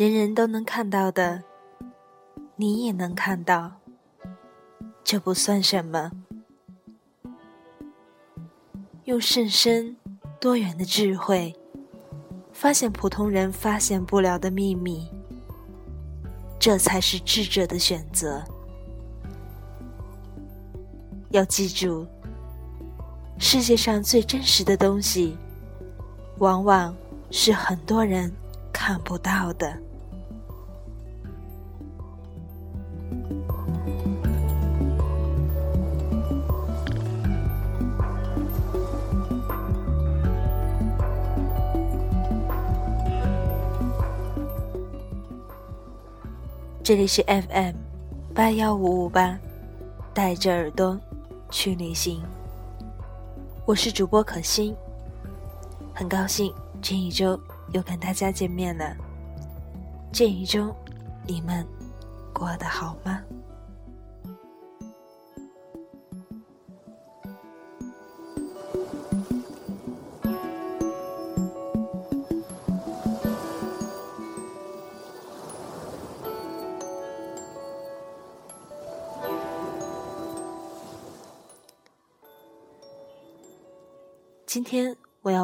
人人都能看到的，你也能看到，这不算什么。用甚深多元的智慧，发现普通人发现不了的秘密，这才是智者的选择。要记住，世界上最真实的东西，往往是很多人看不到的。这里是 FM 八幺五五八，带着耳朵去旅行。我是主播可心，很高兴这一周又跟大家见面了。这一周你们过得好吗？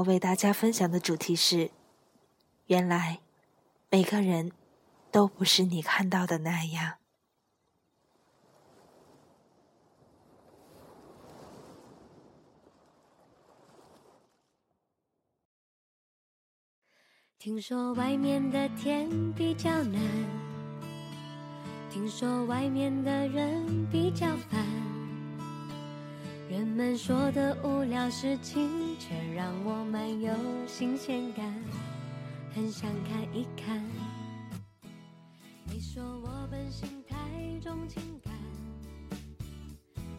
为大家分享的主题是：原来每个人都不是你看到的那样。听说外面的天比较蓝，听说外面的人比较烦。人们说的无聊事情，却让我蛮有新鲜感，很想看一看。你说我本性太重情感，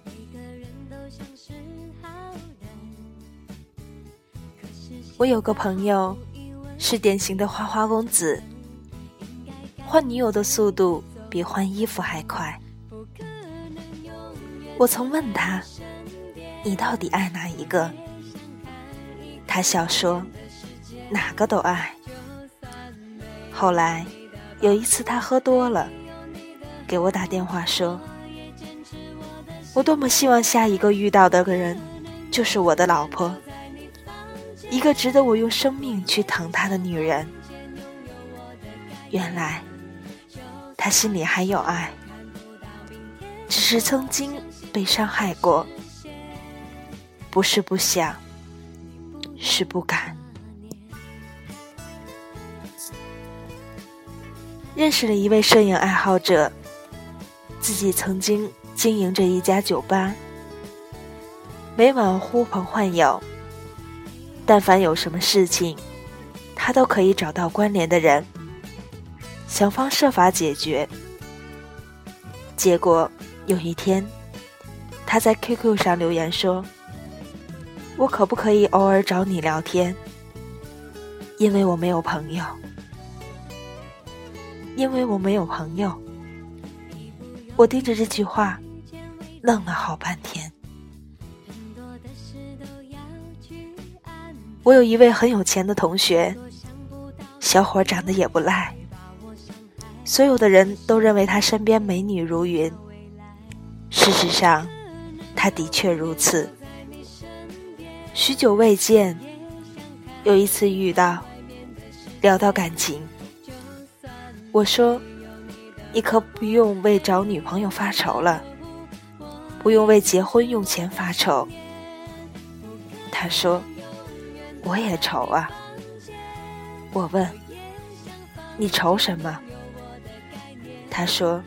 每个人都像是好人。我有个朋友，是典型的花花公子，换女友的速度比换衣服还快。我曾问他。你到底爱哪一个？他笑说：“哪个都爱。”后来有一次他喝多了，给我打电话说：“我多么希望下一个遇到的个人就是我的老婆，一个值得我用生命去疼她的女人。”原来他心里还有爱，只是曾经被伤害过。不是不想，是不敢。认识了一位摄影爱好者，自己曾经经营着一家酒吧，每晚呼朋唤友，但凡有什么事情，他都可以找到关联的人，想方设法解决。结果有一天，他在 QQ 上留言说。我可不可以偶尔找你聊天？因为我没有朋友，因为我没有朋友。我盯着这句话，愣了好半天。我有一位很有钱的同学，小伙长得也不赖，所有的人都认为他身边美女如云。事实上，他的确如此。许久未见，有一次遇到，聊到感情，我说：“你可不用为找女朋友发愁了，不用为结婚用钱发愁。”他说：“我也愁啊。”我问：“你愁什么？”他说：“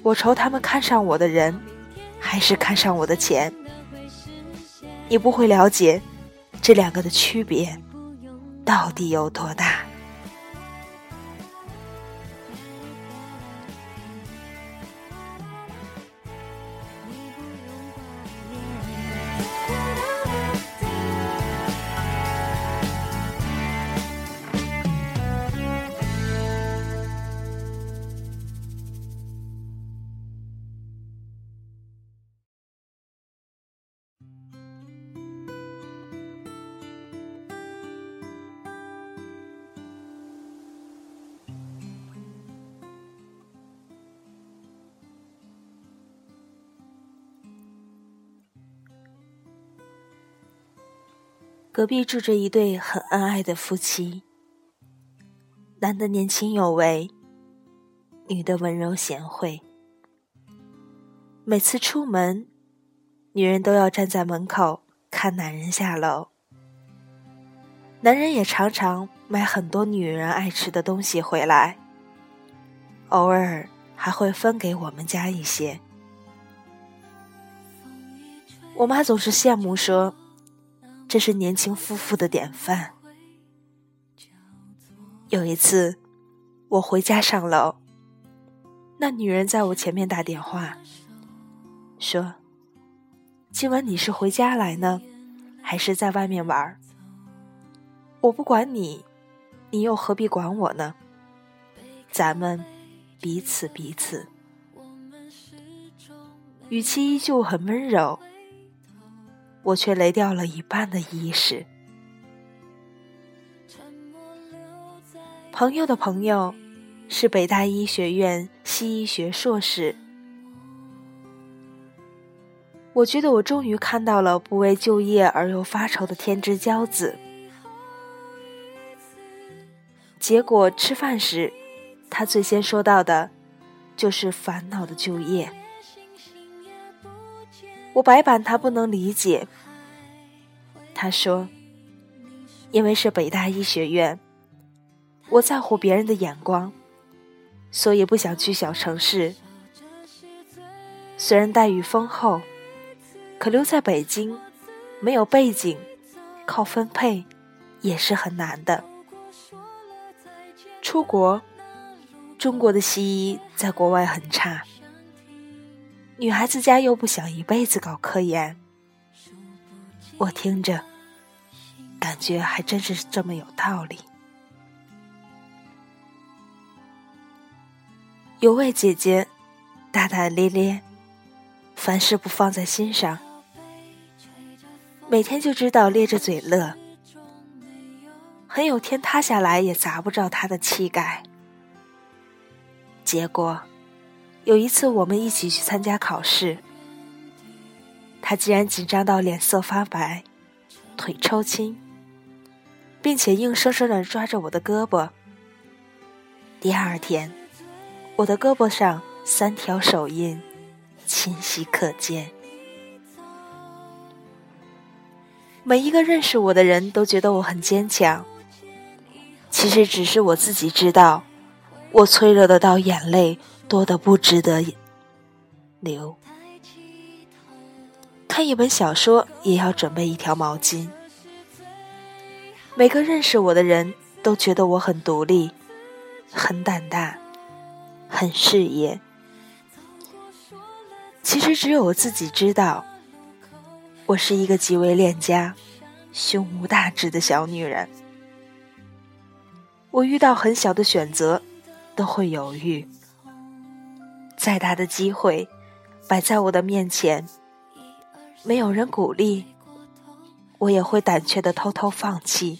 我愁他们看上我的人，还是看上我的钱。”你不会了解这两个的区别到底有多大。隔壁住着一对很恩爱的夫妻，男的年轻有为，女的温柔贤惠。每次出门，女人都要站在门口看男人下楼，男人也常常买很多女人爱吃的东西回来，偶尔还会分给我们家一些。我妈总是羡慕说：“这是年轻夫妇的典范。”有一次，我回家上楼，那女人在我前面打电话，说：“今晚你是回家来呢，还是在外面玩？我不管你，你又何必管我呢？咱们彼此彼此。”语气依旧很温柔。我却雷掉了一半的意识。朋友的朋友是北大医学院西医学硕士。我觉得我终于看到了不为就业而又发愁的天之骄子。结果吃饭时，他最先说到的，就是烦恼的就业。我白板他不能理解。他说：“因为是北大医学院，我在乎别人的眼光，所以不想去小城市。虽然待遇丰厚，可留在北京，没有背景，靠分配也是很难的。出国，中国的西医在国外很差。”女孩子家又不想一辈子搞科研，我听着，感觉还真是这么有道理。有位姐姐，大大咧咧，凡事不放在心上，每天就知道咧着嘴乐，很有天塌下来也砸不着她的气概。结果。有一次，我们一起去参加考试，他竟然紧张到脸色发白，腿抽筋，并且硬生生的抓着我的胳膊。第二天，我的胳膊上三条手印清晰可见。每一个认识我的人都觉得我很坚强，其实只是我自己知道，我脆弱的到眼泪。多的不值得留。看一本小说也要准备一条毛巾。每个认识我的人都觉得我很独立，很胆大，很事业。其实只有我自己知道，我是一个极为恋家、胸无大志的小女人。我遇到很小的选择，都会犹豫。再大的机会摆在我的面前，没有人鼓励，我也会胆怯的偷偷放弃。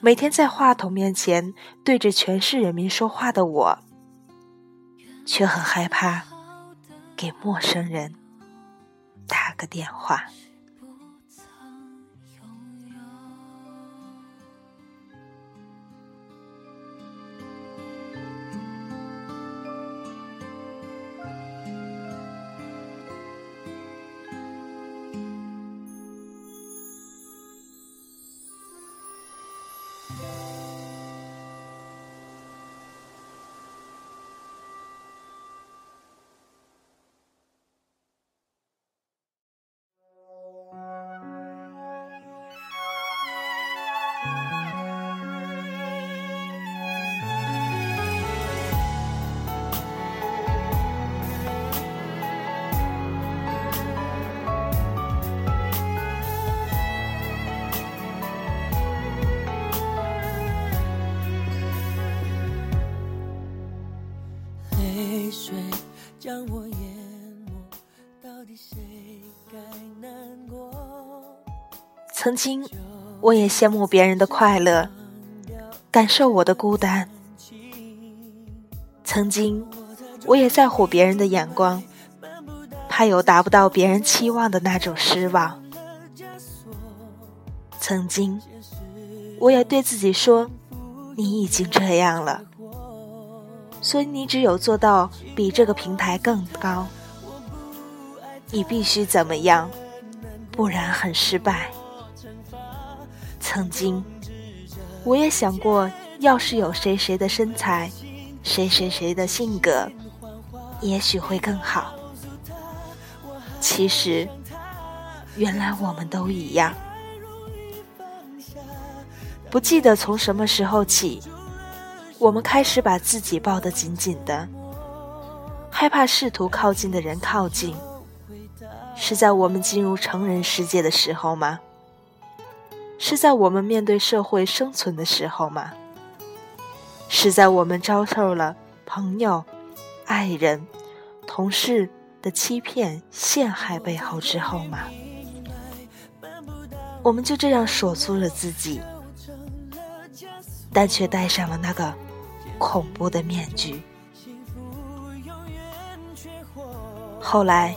每天在话筒面前对着全市人民说话的我，却很害怕给陌生人打个电话。曾经，我也羡慕别人的快乐，感受我的孤单。曾经，我也在乎别人的眼光，怕有达不到别人期望的那种失望。曾经，我也对自己说：“你已经这样了，所以你只有做到比这个平台更高。你必须怎么样，不然很失败。”曾经，我也想过，要是有谁谁的身材，谁谁谁的性格，也许会更好。其实，原来我们都一样。不记得从什么时候起，我们开始把自己抱得紧紧的，害怕试图靠近的人靠近。是在我们进入成人世界的时候吗？是在我们面对社会生存的时候吗？是在我们遭受了朋友、爱人、同事？的欺骗、陷害背后之后吗？我们就这样锁住了自己，但却戴上了那个恐怖的面具。后来，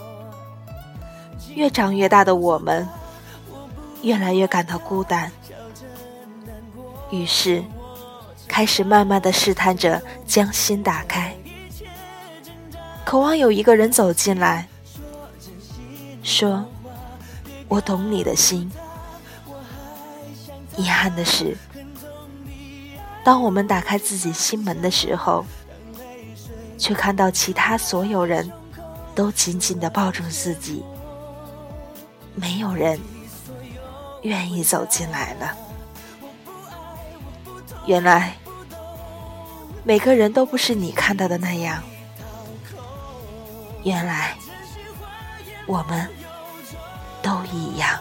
越长越大的我们，越来越感到孤单，于是开始慢慢的试探着将心打开。渴望有一个人走进来，说：“我懂你的心。”遗憾的是，当我们打开自己心门的时候，却看到其他所有人都紧紧的抱住自己，没有人愿意走进来了。原来，每个人都不是你看到的那样。原来，我们都一样。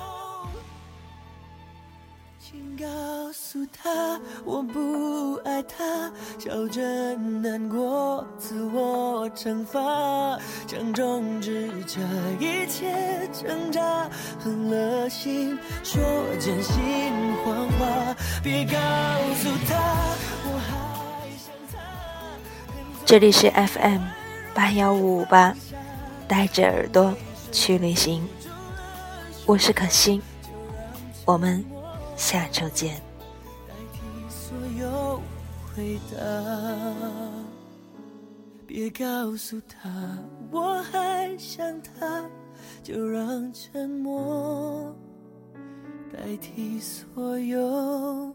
请告诉他，我不爱他，笑着难过，自我惩罚，想终止这一切挣扎，狠了心说真心谎话，别告诉他，我还想他。这里是 FM 八幺五五八。带着耳朵去旅行，我是可心，我们下周见。代替所有回答别告诉他我还想他，就让沉默代替所有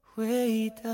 回答。